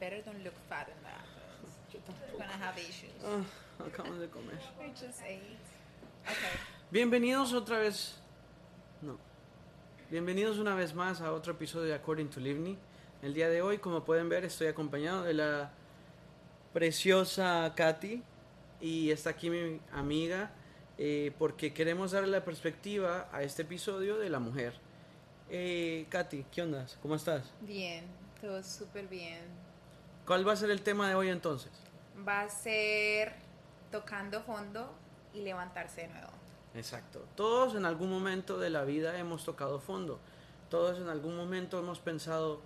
better don't look fat in that. Yo You're gonna have issues. Ah, acabamos de comer. I just ate. Okay. Bienvenidos otra vez. No. Bienvenidos una vez más a otro episodio de According to Livni. El día de hoy, como pueden ver, estoy acompañado de la preciosa Katy y está aquí mi amiga eh, porque queremos darle la perspectiva a este episodio de la mujer. Eh, Katy, ¿qué onda? ¿Cómo estás? Bien, todo súper bien. ¿Cuál va a ser el tema de hoy entonces? Va a ser tocando fondo y levantarse de nuevo. Exacto. Todos en algún momento de la vida hemos tocado fondo. Todos en algún momento hemos pensado,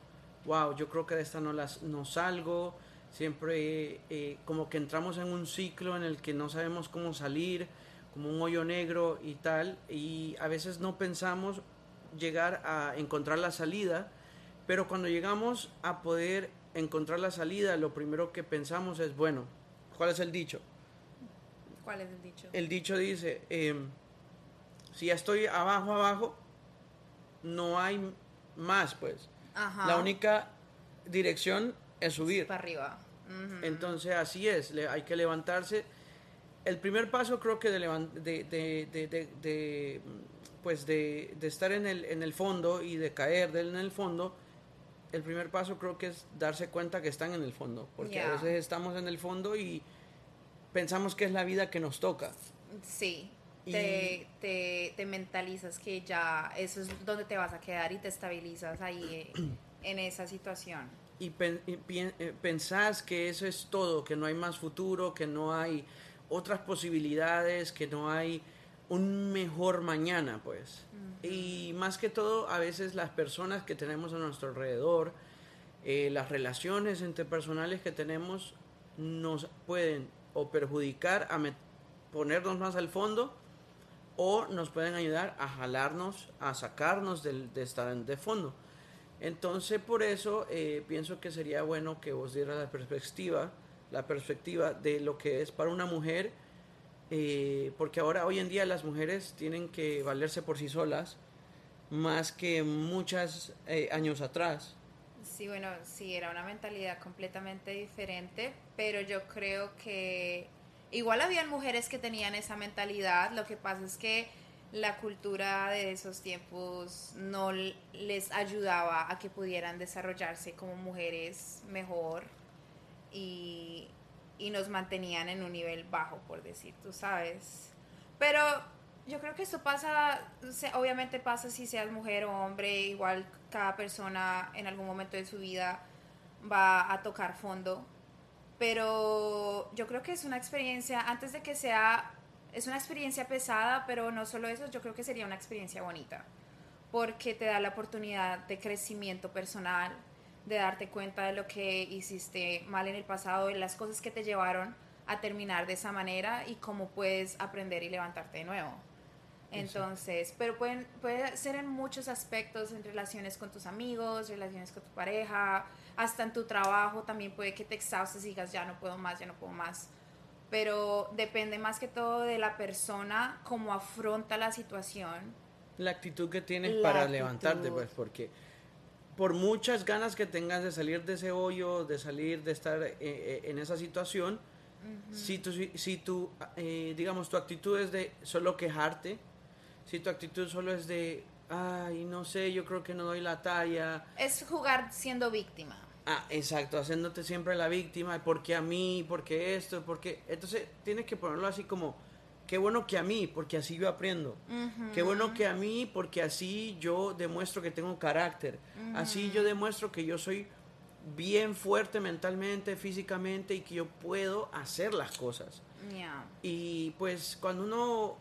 wow, yo creo que de esta no, las, no salgo. Siempre eh, como que entramos en un ciclo en el que no sabemos cómo salir, como un hoyo negro y tal. Y a veces no pensamos llegar a encontrar la salida. Pero cuando llegamos a poder encontrar la salida, lo primero que pensamos es, bueno, ¿cuál es el dicho? ¿Cuál es el dicho? el dicho dice, em, si ya estoy abajo, abajo, no hay más, pues. Ajá. La única dirección es subir. Para arriba. Entonces así es, le- hay que levantarse. El primer paso creo que de, de, de- de- de- de, pues de, de estar en el, en el fondo y de caer del- en el fondo, el primer paso creo que es darse cuenta que están en el fondo, porque a veces estamos en el fondo y pensamos que es la vida que nos toca. Sí. Y- Te, te, te mentalizas que ya eso es donde te vas a quedar y te estabilizas ahí eh, en esa situación. y, pen- y eh, pensás que eso es todo, que no hay más futuro, que no hay otras posibilidades, que no hay un mejor mañana, pues. Y más que todo, a veces las personas que tenemos a nuestro alrededor, eh, las relaciones interpersonales que tenemos, nos pueden o perjudicar a ponernos más al fondo o nos pueden ayudar a jalarnos, a sacarnos del, de estar de fondo. Entonces, por eso eh, pienso que sería bueno que vos dieras la perspectiva, la perspectiva de lo que es para una mujer, eh, porque ahora, hoy en día, las mujeres tienen que valerse por sí solas, más que muchos años atrás. Sí, bueno, sí, era una mentalidad completamente diferente, pero yo creo que igual habían mujeres que tenían esa mentalidad, lo que pasa es que la cultura de esos tiempos no les ayudaba a que pudieran desarrollarse como mujeres mejor y, y nos mantenían en un nivel bajo, por decir, tú sabes. Pero yo creo que esto pasa, obviamente pasa si seas mujer o hombre, igual cada persona en algún momento de su vida va a tocar fondo. Pero yo creo que es una experiencia, antes de que sea, es una experiencia pesada, pero no solo eso, yo creo que sería una experiencia bonita, porque te da la oportunidad de crecimiento personal, de darte cuenta de lo que hiciste mal en el pasado, de las cosas que te llevaron a terminar de esa manera y cómo puedes aprender y levantarte de nuevo. Entonces, pero pueden, puede ser en muchos aspectos, en relaciones con tus amigos, relaciones con tu pareja, hasta en tu trabajo también puede que te exhaustes y digas, ya no puedo más, ya no puedo más. Pero depende más que todo de la persona, cómo afronta la situación. La actitud que tienes La para actitud. levantarte, pues, porque por muchas ganas que tengas de salir de ese hoyo, de salir, de estar eh, eh, en esa situación, si tu, si tu eh, digamos, tu actitud es de solo quejarte, si tu actitud solo es de, ay, no sé, yo creo que no doy la talla, Es jugar siendo víctima. Ah, exacto, haciéndote siempre la víctima, porque a mí, porque esto, porque... Entonces tienes que ponerlo así como, qué bueno que a mí, porque así yo aprendo. Qué bueno que a mí, porque así yo demuestro que tengo carácter. Así yo demuestro que yo soy bien fuerte mentalmente, físicamente y que yo puedo hacer las cosas. Yeah. Y pues cuando uno,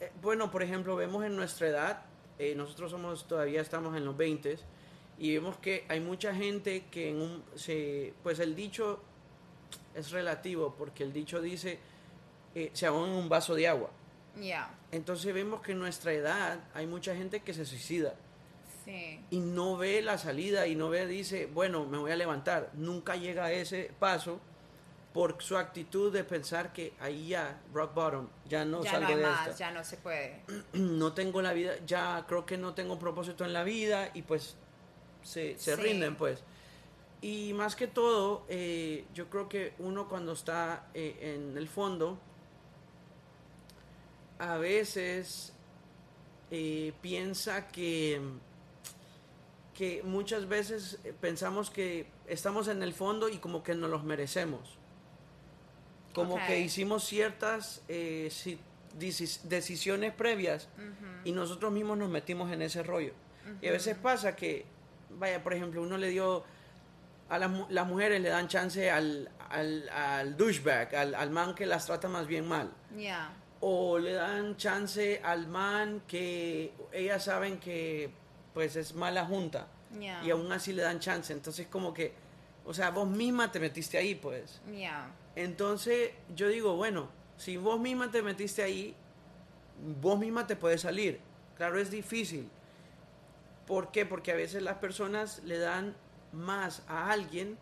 eh, bueno, por ejemplo, vemos en nuestra edad, eh, nosotros somos todavía estamos en los 20 y vemos que hay mucha gente que en un, se, pues el dicho es relativo porque el dicho dice eh, se ahogan en un vaso de agua. Yeah. Entonces vemos que en nuestra edad hay mucha gente que se suicida Sí. y no ve la salida y no ve, dice, bueno, me voy a levantar. Nunca llega a ese paso por su actitud de pensar que ahí ya, rock bottom, ya no ya salgo no hay de más, esta. ya no se puede. No tengo la vida, ya creo que no tengo propósito en la vida y pues se, se Sí. rinden pues. Y más que todo, eh, yo creo que uno cuando está eh, en el fondo, a veces eh, piensa que, que muchas veces pensamos que estamos en el fondo y como que nos los merecemos. Como que hicimos ciertas decisiones previas y nosotros mismos nos metimos en ese rollo. Y a veces pasa que, vaya, por ejemplo, uno le dio, a las, las mujeres le dan chance al, al, al douchebag, al, al, man que las trata más bien mal. O le dan chance al man que ellas saben que pues es mala junta. Y aún así le dan chance. Entonces como que, o sea, vos misma te metiste ahí, pues. Entonces yo digo, bueno, si vos misma te metiste ahí, vos misma te puedes salir. Claro, es difícil. ¿Por qué? Porque a veces las personas le dan más a alguien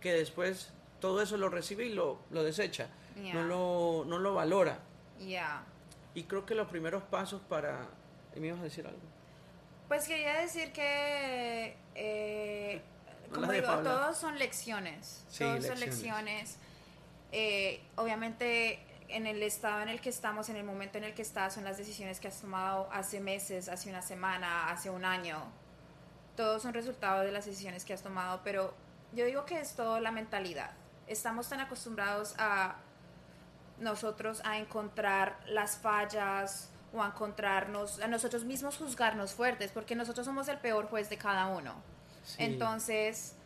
que después todo eso lo recibe y lo, lo desecha. No, lo, no lo valora. Y creo que los primeros pasos para... ¿Me ibas a decir algo? Pues quería decir que... Eh, como digo, todos son lecciones. todos son lecciones. Eh, obviamente en el estado en el que estamos, en el momento en el que estás, son las decisiones que has tomado hace meses, hace una semana, hace un año. Todos son resultados de las decisiones que has tomado, pero yo digo que es todo la mentalidad. Estamos tan acostumbrados a nosotros a encontrar las fallas o a encontrarnos, a nosotros mismos juzgarnos fuertes, porque nosotros somos el peor juez de cada uno. Entonces,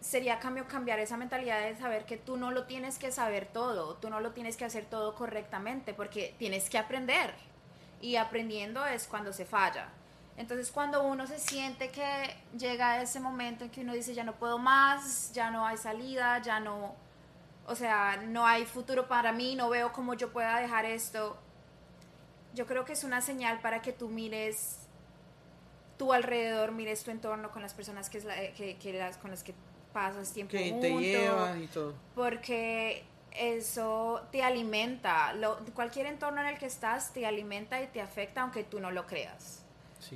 sería cambio cambiar esa mentalidad de saber que tú no lo tienes que saber todo, tú no lo tienes que hacer todo correctamente, porque tienes que aprender. Y aprendiendo es cuando se falla. Entonces cuando uno se siente que llega ese momento en que uno dice ya no puedo más, ya no hay salida, ya no, o sea, no hay futuro para mí, no veo cómo yo pueda dejar esto, yo creo que es una señal para que tú mires tu alrededor, mires tu entorno con las personas que, que, las, con las que pasas tiempo que te llevas y todo. Porque eso te alimenta. Lo, cualquier entorno en el que estás te alimenta y te afecta aunque tú no lo creas.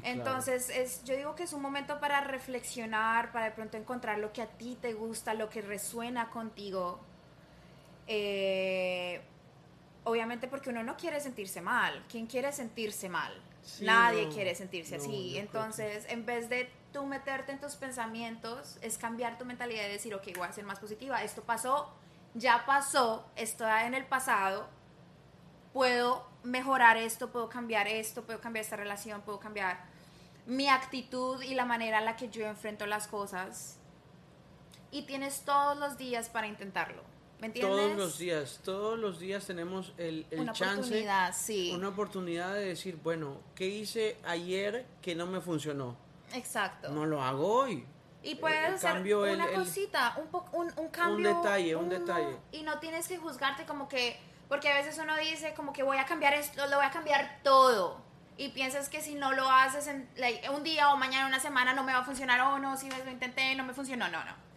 Entonces, es, yo digo que es un momento para reflexionar, para de pronto encontrar lo que a ti te gusta, lo que resuena contigo. Eh, obviamente porque uno no quiere sentirse mal. ¿Quién quiere sentirse mal? Nadie quiere sentirse así. Entonces, en vez de tú meterte en tus pensamientos, es cambiar tu mentalidad y decir, ok, voy a ser más positiva. Esto pasó, ya pasó, está en el pasado. Puedo mejorar esto, puedo cambiar esto, puedo cambiar esta relación, puedo cambiar mi actitud y la manera en la que yo enfrento las cosas. Y tienes todos los días para intentarlo. Todos los días, todos los días tenemos el, el una oportunidad, sí. una oportunidad de decir, bueno, ¿qué hice ayer que no me funcionó? Exacto. No lo hago hoy. Y puedes hacer una cosita, un, un, cambio. Un detalle, un detalle. Y no tienes que juzgarte como que, porque a veces uno dice como que voy a cambiar esto, lo voy a cambiar todo. Y piensas que si no lo haces en un día o mañana, una semana, no me va a funcionar. O oh, no, si lo intenté, no me funcionó. No, no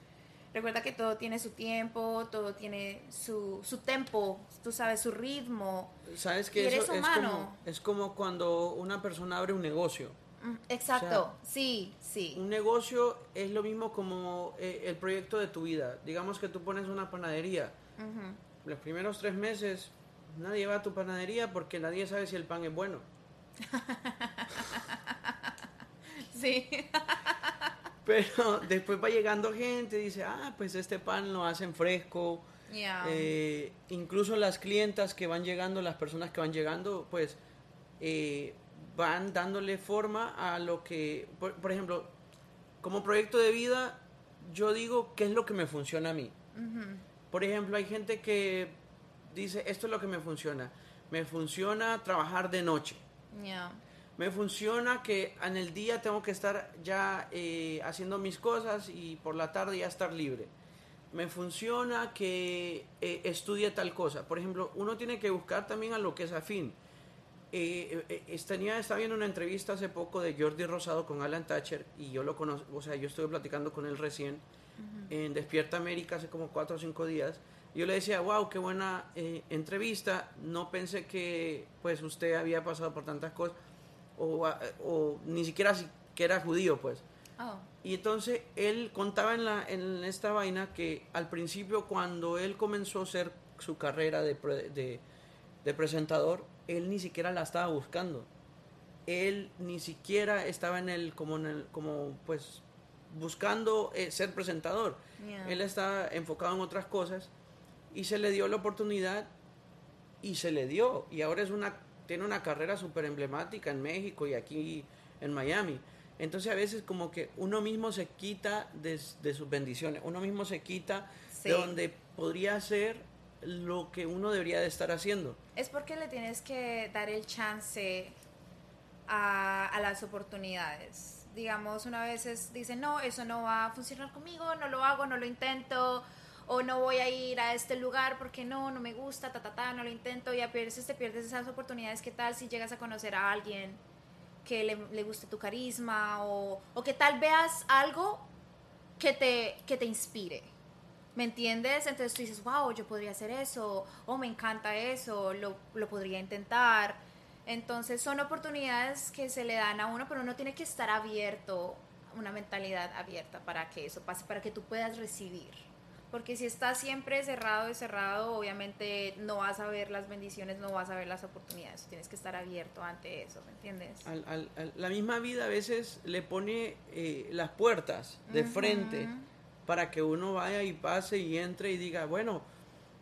Recuerda que todo tiene su tiempo, todo tiene su, su tempo, tú sabes, su ritmo. ¿Sabes que eso es como, es como cuando una persona abre un negocio? Mm, exacto, sí, sí. Un negocio es lo mismo como eh, el proyecto de tu vida. Digamos que tú pones una panadería. Los primeros tres meses nadie va a tu panadería porque nadie sabe si el pan es bueno. sí. Pero después va llegando gente dice, ah, pues este pan lo hacen fresco. Eh, incluso las clientas que van llegando, las personas que van llegando, pues eh, van dándole forma a lo que, por, ejemplo, como proyecto de vida, yo digo qué es lo que me funciona a mí. Por ejemplo, hay gente que dice, esto es lo que me funciona. Me funciona trabajar de noche. Me funciona que en el día tengo que estar ya eh, haciendo mis cosas y por la tarde ya estar libre. Me funciona que eh, estudie tal cosa. Por ejemplo, uno tiene que buscar también a lo que es afín. Eh, eh estaba viendo una entrevista hace poco de Jordi Rosado con Alan Thatcher y yo lo conozco, o sea, yo estuve platicando con él recién en Despierta América hace como cuatro o cinco días. Y yo le decía, wow, qué buena entrevista. No pensé que pues usted había pasado por tantas cosas o, o ni siquiera que era judío, pues. Oh. Y entonces él contaba en, la, en esta vaina que al principio cuando él comenzó a hacer su carrera de, pre- de, de presentador, él ni siquiera la estaba buscando. Él ni siquiera estaba en el, como en el, como pues buscando eh, ser presentador. Yeah. Él estaba enfocado en otras cosas y se le dio la oportunidad y se le dio. Y ahora es una, tiene una carrera súper emblemática en México y aquí en Miami. Entonces a veces como que uno mismo se quita de, de sus bendiciones, uno mismo se quita Sí. de donde podría hacer lo que uno debería de estar haciendo. Es porque le tienes que dar el chance a, a las oportunidades. Digamos, una vez es- dicen, no, eso no va a funcionar conmigo, no lo hago, no lo intento, o no voy a ir a este lugar porque no, no me gusta, ta, ta, ta, no lo intento, y a veces te pierdes esas oportunidades. ¿Qué tal si llegas a conocer a alguien que le, le guste tu carisma, o, o que tal veas algo que te, que te inspire? ¿Me entiendes? Entonces tú dices, wow, yo podría hacer eso, o me encanta eso, lo, lo podría intentar. Entonces son oportunidades que se le dan a uno, pero uno tiene que estar abierto, una mentalidad abierta para que eso pase, para que tú puedas recibir. Porque si estás siempre cerrado y cerrado, obviamente no vas a ver las bendiciones, no vas a ver las oportunidades. Tienes que estar abierto ante eso, ¿me entiendes? Al- al- al- la misma vida a veces le pone eh, las puertas de Ujú. frente para que uno vaya y pase y entre y diga, bueno,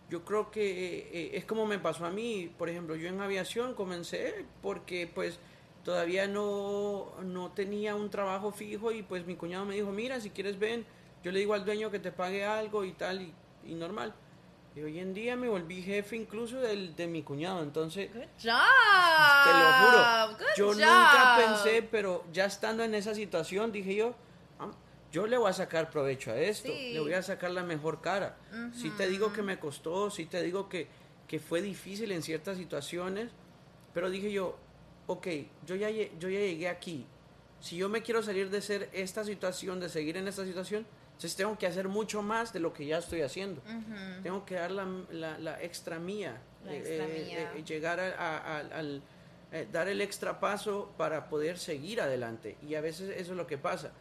yo creo que eh, eh, es como me pasó a mí, por ejemplo, yo en aviación comencé porque pues todavía no, no tenía un trabajo fijo y pues mi cuñado me dijo, mira, si quieres ven, yo le digo al dueño que te pague algo y tal y, y normal. Y hoy en día me volví jefe incluso del, de mi cuñado, entonces... Good job. Te lo juro. Good yo job. nunca pensé, pero ya estando en esa situación, dije yo, "Ah, yo le voy a sacar provecho a esto, Sí. le voy a sacar la mejor cara. Si te digo que me costó, si te digo que, que fue difícil en ciertas situaciones, pero dije yo, ok, yo ya, yo ya llegué aquí. Si yo me quiero salir de ser esta situación, de seguir en esta situación, entonces tengo que hacer mucho más de lo que ya estoy haciendo. Ujú. Tengo que dar la, la- la extra mía. La eh, extra eh, mía. eh, llegar a- a- al, al- eh, dar el extra paso para poder seguir adelante. Y a veces eso es lo que pasa.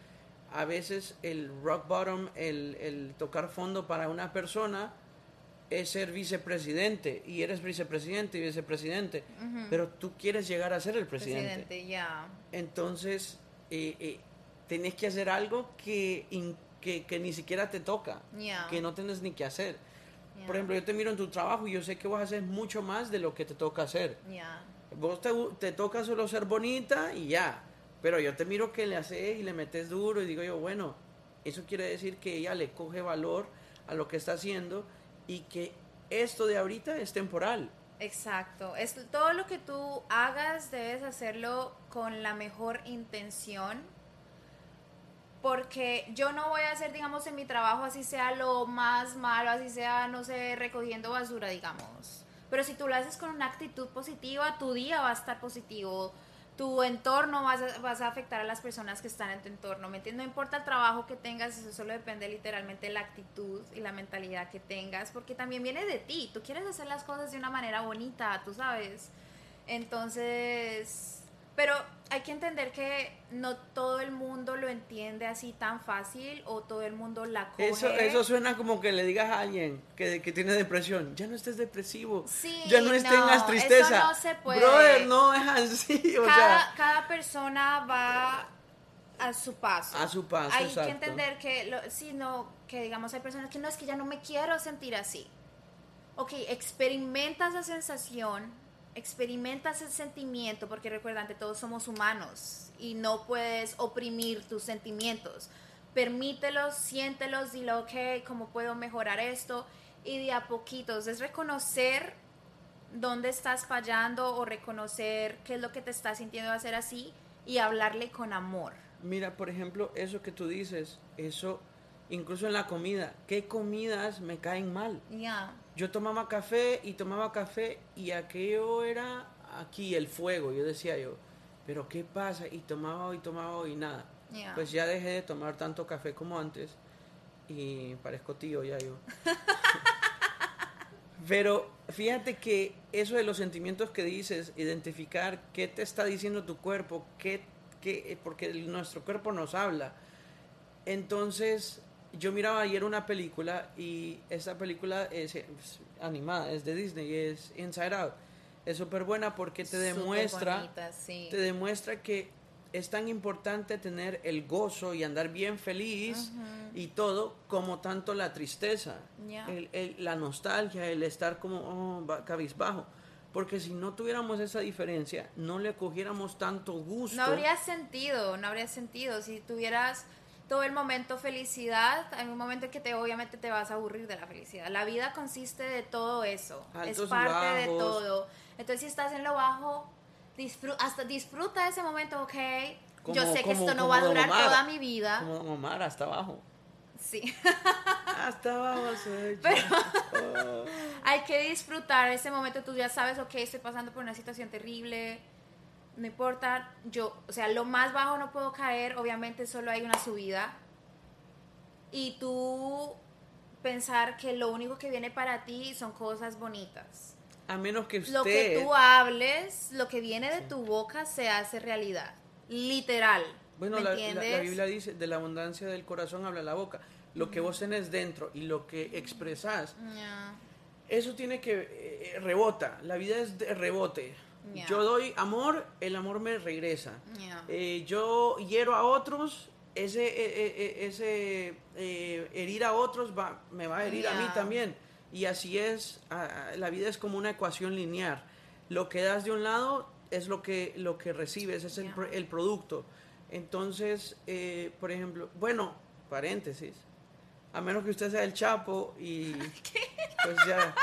A veces el rock bottom, el, el tocar fondo para una persona es ser vicepresidente. Y eres vicepresidente y vicepresidente. Pero tú quieres llegar a ser el presidente. Presidente, ya. Entonces, eh, eh, tenés que hacer algo que, in- que, que ni siquiera te toca. Que no tienes ni que hacer. Por ejemplo, yo te miro en tu trabajo y yo sé que vas a hacer mucho más de lo que te toca hacer. Vos te, te toca solo ser bonita y ya. Pero yo te miro que le haces y le metes duro y digo yo, bueno, eso quiere decir que ella le coge valor a lo que está haciendo y que esto de ahorita es temporal. Exacto. Es todo lo que tú hagas debes hacerlo con la mejor intención. Porque yo no voy a hacer, digamos, en mi trabajo así sea lo más malo, así sea, no sé, recogiendo basura, digamos. Pero si tú lo haces con una actitud positiva, tu día va a estar positivo. Tu entorno vas a, vas a afectar a las personas que están en tu entorno. ¿Me entiendes? No importa el trabajo que tengas, eso solo depende literalmente de la actitud y la mentalidad que tengas, porque también viene de ti. Tú quieres hacer las cosas de una manera bonita, tú sabes. Entonces, pero hay que entender que no todo el mundo lo entiende así tan fácil o todo el mundo la coge. Eso, eso suena como que le digas a alguien que, que tiene depresión, ya no estés depresivo, Sí, ya no, no, tengas eso tristeza. no se puede. Brother, no es así, o cada, sea, cada persona va a su paso. A su paso, Hay exacto. que entender que, lo, sí, no, que digamos, hay personas que no es que ya no me quiero sentir así. Ok, experimenta esa sensación, experimenta ese sentimiento, porque recuerda, ante todos somos humanos y no puedes oprimir tus sentimientos. Permítelos, siéntelos, dile, ok, ¿cómo puedo mejorar esto? Y de a poquitos, es reconocer dónde estás fallando o reconocer qué es lo que te está sintiendo hacer así y hablarle con amor. mira, por ejemplo, eso que tú dices, eso, incluso en la comida, ¿qué comidas me caen mal? Ya. Yo tomaba café y tomaba café y aquello era aquí el fuego, yo decía yo, pero ¿qué pasa? Y tomaba y tomaba y nada. Pues ya dejé de tomar tanto café como antes y parezco tío ya yo. Pero fíjate que eso de los sentimientos que dices, identificar qué te está diciendo tu cuerpo, qué, qué, porque nuestro cuerpo nos habla. Entonces, yo miraba ayer una película y esta película es, es animada, es de Disney, es Inside Out. Es súper buena porque te demuestra, bonita, sí. te demuestra que es tan importante tener el gozo y andar bien feliz y todo como tanto la tristeza, Ya. el- el- la nostalgia, el estar como oh, cabizbajo. Porque si no tuviéramos esa diferencia, no le cogiéramos tanto gusto. No habría sentido, no habría sentido. Si tuvieras todo el momento felicidad, hay un momento en que te obviamente te vas a aburrir de la felicidad. La vida consiste de todo eso, Altos es parte de todo. Entonces si estás en lo bajo, disfru- hasta disfruta ese momento, ok. Yo Como- sé que esto no va a durar toda mi vida. Como hasta abajo. Sí. Hasta abajo soy yo. Oh. Hay que disfrutar ese momento. Tú ya sabes, ok, estoy pasando por una situación terrible. No importa, yo, o sea, lo más bajo no puedo caer. Obviamente, solo hay una subida. Y tú pensar que lo único que viene para ti son cosas bonitas. A menos que usted... Lo que tú hables, lo que viene de tu boca se hace realidad. Literal. Bueno, ¿Me la, la- entiendes? la Biblia dice, de la abundancia del corazón habla la boca. Lo que vos tenés dentro y lo que expresás, eso tiene que eh, rebota. La vida es de rebote. Yo doy amor, el amor me regresa. Eh, yo hiero a otros, ese, eh, eh, eh, ese eh, herir a otros va, me va a herir a mí también. Y así es, la vida es como una ecuación lineal. Lo que das de un lado es lo que, lo que recibes, es el, el producto. Entonces, eh, por ejemplo, bueno, paréntesis, a menos que usted sea el Chapo y pues ya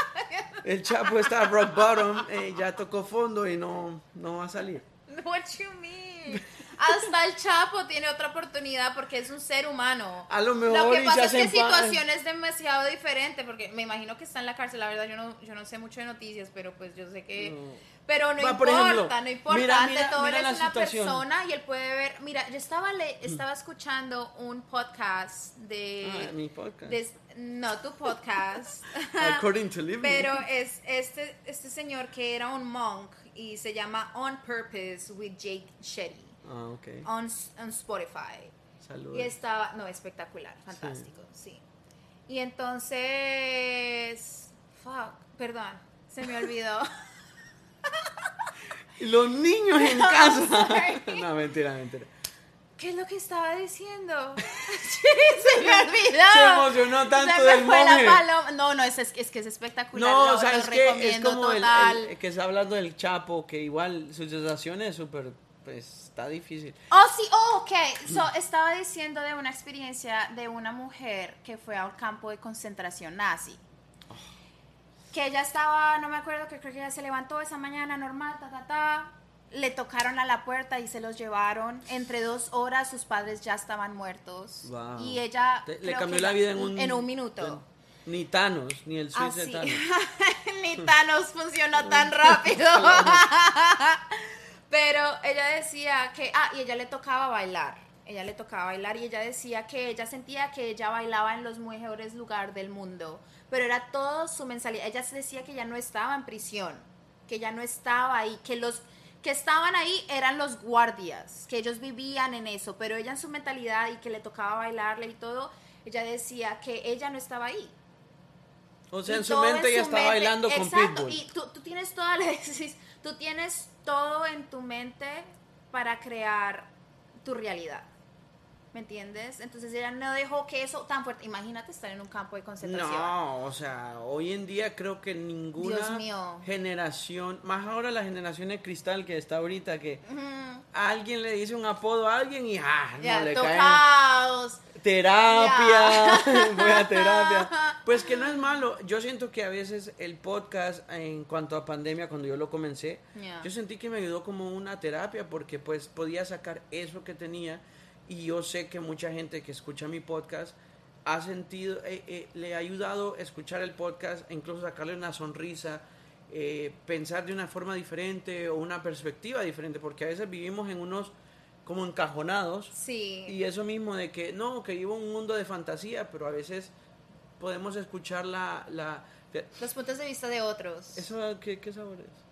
el Chapo está rock bottom, eh, ya tocó fondo y no, no va a salir. What you mean? Hasta el Chapo tiene otra oportunidad porque es un ser humano. A lo mejor Lo que pasa es que pa- situación es demasiado diferente porque me imagino que está en la cárcel. La verdad, yo no, yo no sé mucho de noticias, pero pues yo sé que. No. Pero no Va, importa, ejemplo, no importa. mira, Ante mira, todo, mira él es una situación. persona y él puede ver. Mira, yo estaba, le, estaba escuchando un podcast de. Ah, mi podcast. de- no, tu podcast. According to Living. Pero es este, este señor que era un monk y se llama On Purpose with Jake Shetty Ah, ok. on, on Spotify. Saludos. Y estaba, no, espectacular, fantástico, sí. Y entonces, fuck, perdón, se me olvidó. Los niños en casa. sorry. no, mentira, mentira. ¿Qué es lo que estaba diciendo? se me olvidó. Se emocionó tanto Se me del fue la paloma. No, no, es, es, es que es espectacular. No, lo, lo sabes que es como el, el que está hablando del Chapo, que igual su situación es súper, pues está difícil. Oh, sí, oh, ok. So, estaba diciendo de una experiencia de una mujer que fue a un campo de concentración nazi. Que ella estaba, no me acuerdo, que creo que ella se levantó esa mañana normal, ta, ta, ta. Le tocaron a la puerta y se los llevaron. Entre dos horas sus padres ya estaban muertos. Wow. Y ella... Te- le cambió la vida en un, En un minuto. Ni Thanos, ni el Swiss de Así. Thanos. Ni Thanos funcionó tan rápido. Pero ella decía que, ah, y ella le tocaba bailar. Ella le tocaba bailar y ella decía que ella sentía que ella bailaba en los mejores lugares del mundo. Pero era todo su mensalidad. Ella decía que ya no estaba en prisión, que ya no estaba ahí, que los que estaban ahí eran los guardias, que ellos vivían en eso, pero ella en su mentalidad y que le tocaba bailarle y todo, ella decía que ella no estaba ahí, O sea, y en su mente ella su estaba mente- bailando con exacto, Pitbull. Y tú, tú tienes toda la tú tienes todo en tu mente para crear tu realidad. ¿Me entiendes? Entonces ella no dejó que eso tan fuerte. Imagínate estar en un campo de concentración. No, o sea, hoy en día creo que ninguna generación, más ahora la generación de cristal que está ahorita, que Ujú. alguien le dice un apodo a alguien y ah, no Ya, le tocaos. terapia, voy a terapia. Pues que no es malo. Yo siento que a veces el podcast, en cuanto a pandemia, cuando yo lo comencé, Ya. yo sentí que me ayudó como una terapia porque pues podía sacar eso que tenía y yo sé que mucha gente que escucha mi podcast ha sentido, eh, eh, le ha ayudado a escuchar el podcast, incluso sacarle una sonrisa, eh, pensar de una forma diferente o una perspectiva diferente, porque a veces vivimos en unos como encajonados Sí. y eso mismo de que no, que vivo en un mundo de fantasía, pero a veces podemos escuchar la... la Los puntos de vista de otros. ¿Eso qué, qué sabor es?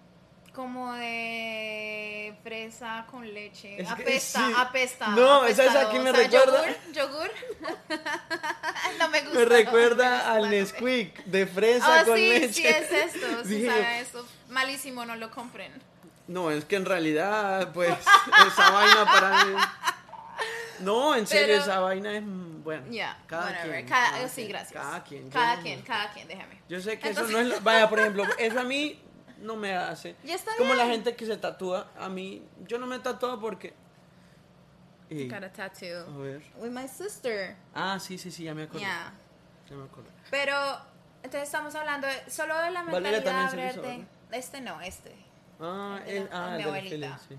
Como de fresa con leche. Es que- apesta, sí. apesta. No, ¿sabes a quién me apestosa. recuerda? ¿Yogur? ¿Yogur? no me gusta. Me recuerda no al. Nesquik de fresa Oh, con sí, leche. sí es esto, sí sabe. Malísimo, no lo compren. No, es que en realidad, pues, esa vaina para mí. No, en serio, Pero- esa vaina es. mm, Bueno, Ya, cada whatever. quien. Cada- cada sí, quien, gracias. Cada quien. Cada no- quien, cada quien, déjame. Yo sé que Entonces- eso no es. Vaya, por ejemplo, eso a mí no me hace. Y está Como la gente que se tatúa, a mí, yo no me tatúo porque. Y- Got a tattoo. a ver. With my sister. Ah, sí, sí, sí, ya me acuerdo. Yeah. Ya me acuerdo. Pero, entonces estamos hablando de- solo de la mentalidad también se lo hizo, verde. Este no, este. Ah, De la- el, ah, mi el de la abuelita. Sí.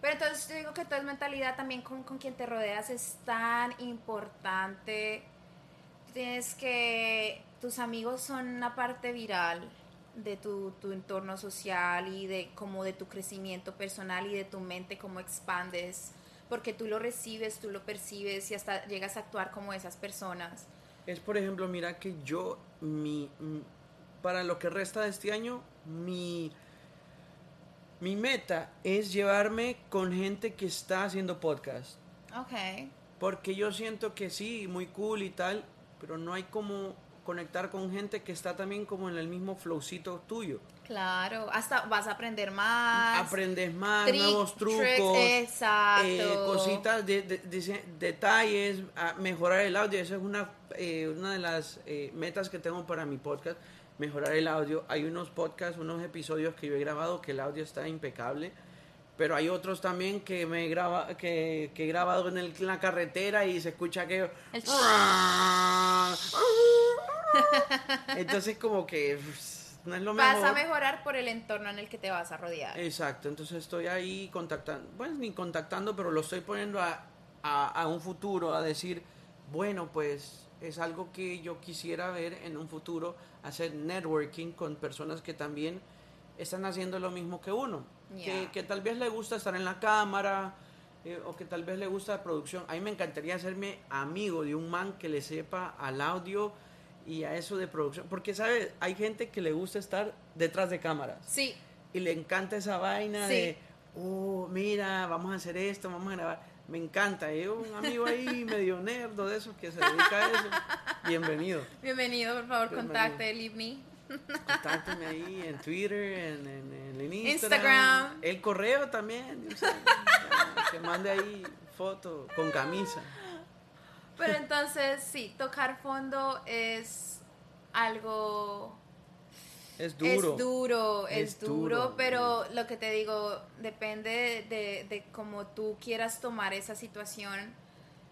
Pero entonces yo digo que tu mentalidad también con, con quien te rodeas es tan importante. Tienes que, tus amigos son una parte viral de tu, tu entorno social y de como de tu crecimiento personal y de tu mente, cómo expandes, porque tú lo recibes, tú lo percibes y hasta llegas a actuar como esas personas. Es por ejemplo, mira que yo, mi, para lo que resta de este año, mi, mi meta es llevarme con gente que está haciendo podcast. Ok. Porque yo siento que sí, muy cool y tal, pero no hay como conectar con gente que está también como en el mismo flowcito tuyo. Claro, hasta vas a aprender más. Aprendes más, Trick- nuevos trucos. tricks, exacto. eh, cositas, de, de- de- detalles, a mejorar el audio. Esa es una, eh, una de las eh, metas que tengo para mi podcast, mejorar el audio. Hay unos podcasts, unos episodios que yo he grabado que el audio está impecable, pero hay otros también que me graba, que, que he grabado en, el- en la carretera y se escucha que... El Entonces como que no es lo Vas mejor. a mejorar por el entorno en el que te vas a rodear. Exacto, entonces estoy ahí contactando, bueno, ni contactando, pero lo estoy poniendo a, a, a un futuro, a decir, bueno, pues es algo que yo quisiera ver en un futuro, hacer networking con personas que también están haciendo lo mismo que uno, Yeah. que tal vez le gusta estar en la cámara eh, o que tal vez le gusta la producción. A mí me encantaría hacerme amigo de un man que le sepa al audio y a eso de producción, porque, ¿sabes? Hay gente que le gusta estar detrás de cámaras Sí, y le encanta esa vaina Sí. de, oh, mira, vamos a hacer esto, vamos a grabar. Me encanta. Yo, un amigo ahí medio nerdo de esos que se dedica a eso. Bienvenido. bienvenido, por favor, Bienvenido. contacte Livni. Contácteme ahí en Twitter, en, en, en el Instagram. Instagram. El correo también. o sea, que mande ahí foto con camisa. Pero entonces, sí, tocar fondo es algo Es duro. Es duro, es, Es duro, duro. pero lo que te digo, depende de, de, de cómo tú quieras tomar esa situación.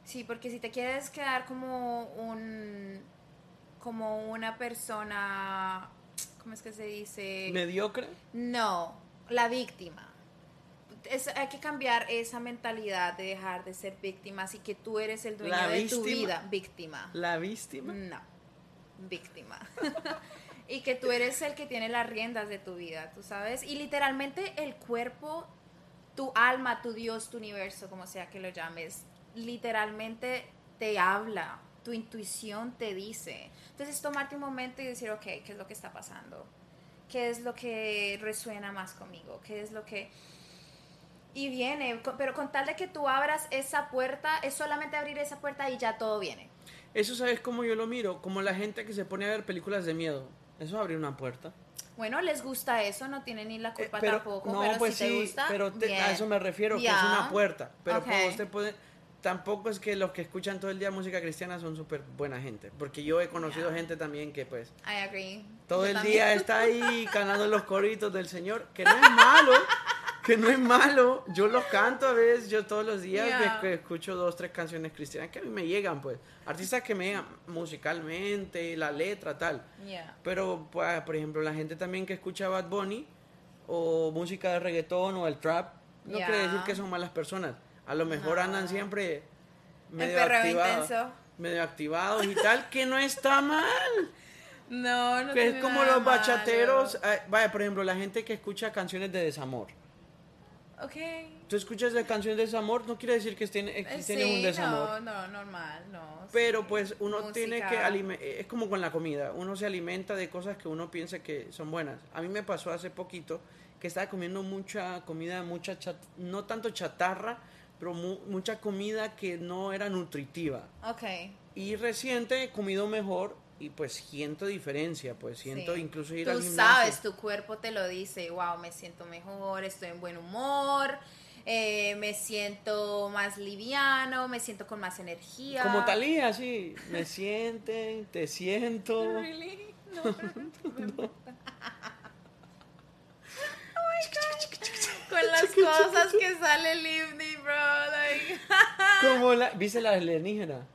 Sí, porque si te quieres quedar como un como una persona, ¿cómo es que se dice? ¿Mediocre? No, la víctima. Es- hay que cambiar esa mentalidad de dejar de ser víctimas y que tú eres el dueño La de tu vida, víctima. ¿La víctima? No, víctima. y que tú eres el que tiene las riendas de tu vida, tú sabes. Y literalmente el cuerpo, tu alma, tu Dios, tu universo, como sea que lo llames, literalmente te habla, tu intuición te dice. Entonces tomarte un momento y decir, ok, ¿qué es lo que está pasando? ¿Qué es lo que resuena más conmigo? ¿Qué es lo que... Y viene, pero con tal de que tú abras esa puerta, es solamente abrir esa puerta y ya todo viene. Eso sabes cómo yo lo miro, como la gente que se pone a ver películas de miedo. Eso es abrir una puerta. Bueno, les gusta eso, no tienen ni la Eh, culpa pero, tampoco, no, pero pues si te sí, gusta, pero te- a eso me refiero, que es una puerta. Pero Ok. como usted puede, tampoco es que los que escuchan todo el día música cristiana son súper buena gente, porque yo he conocido gente también que pues I agree. todo Yo el también. día está ahí cantando los coritos del Señor, que no es malo, que no es malo. Yo los canto a veces, yo todos los días me- escucho dos, tres canciones cristianas que a mí me llegan, pues. Artistas que me llegan musicalmente, la letra, tal. Yeah. Pero, pues, por ejemplo, la gente también que escucha Bad Bunny o música de reggaetón o el trap, no quiere decir que son malas personas. A lo mejor No. andan siempre medio activados, medio activados y tal, que no está mal. No, no Que es como nada los bachateros. eh, vaya, por ejemplo, la gente que escucha canciones de desamor. Ok. Tú escuchas de canciones de desamor, no quiere decir que estén, eh, que Eh, sí, un desamor. No, no, normal, no. Pero sí. pues uno tiene que alimentar, es como con la comida, uno se alimenta de cosas que uno piensa que son buenas. A mí me pasó hace poquito que estaba comiendo mucha comida, mucha chat, no tanto chatarra, pero mu- mucha comida que no era nutritiva. Ok. Y reciente he comido mejor y pues siento diferencia, pues siento Sí. incluso ir Tú al gimnasio. sabes, tu cuerpo te lo dice, wow, me siento mejor, estoy en buen humor, eh, me siento más liviano, me siento con más energía. Como Talía, sí, me sienten, te siento. Really? No, no. Oh my God. Con las cosas que sale Livni, bro. like- Como la, ¿viste la alienígena?